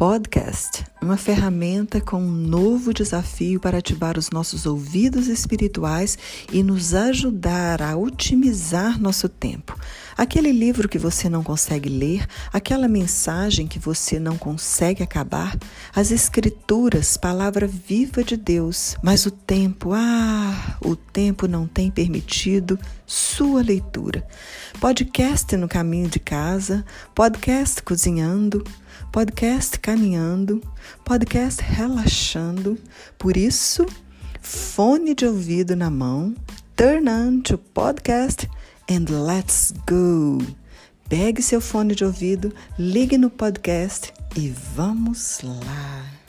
Podcast, uma ferramenta com um novo desafio para ativar os nossos ouvidos espirituais e nos ajudar a otimizar nosso tempo. Aquele livro que você não consegue ler, aquela mensagem que você não consegue acabar, as escrituras, palavra viva de Deus, mas o tempo, ah, o tempo não tem permitido sua leitura. Podcast no caminho de casa, podcast cozinhando, podcast caminhando, podcast relaxando. Por isso, fone de ouvido na mão, turn on to podcast and let's go. Pegue seu fone de ouvido, ligue no podcast e vamos lá.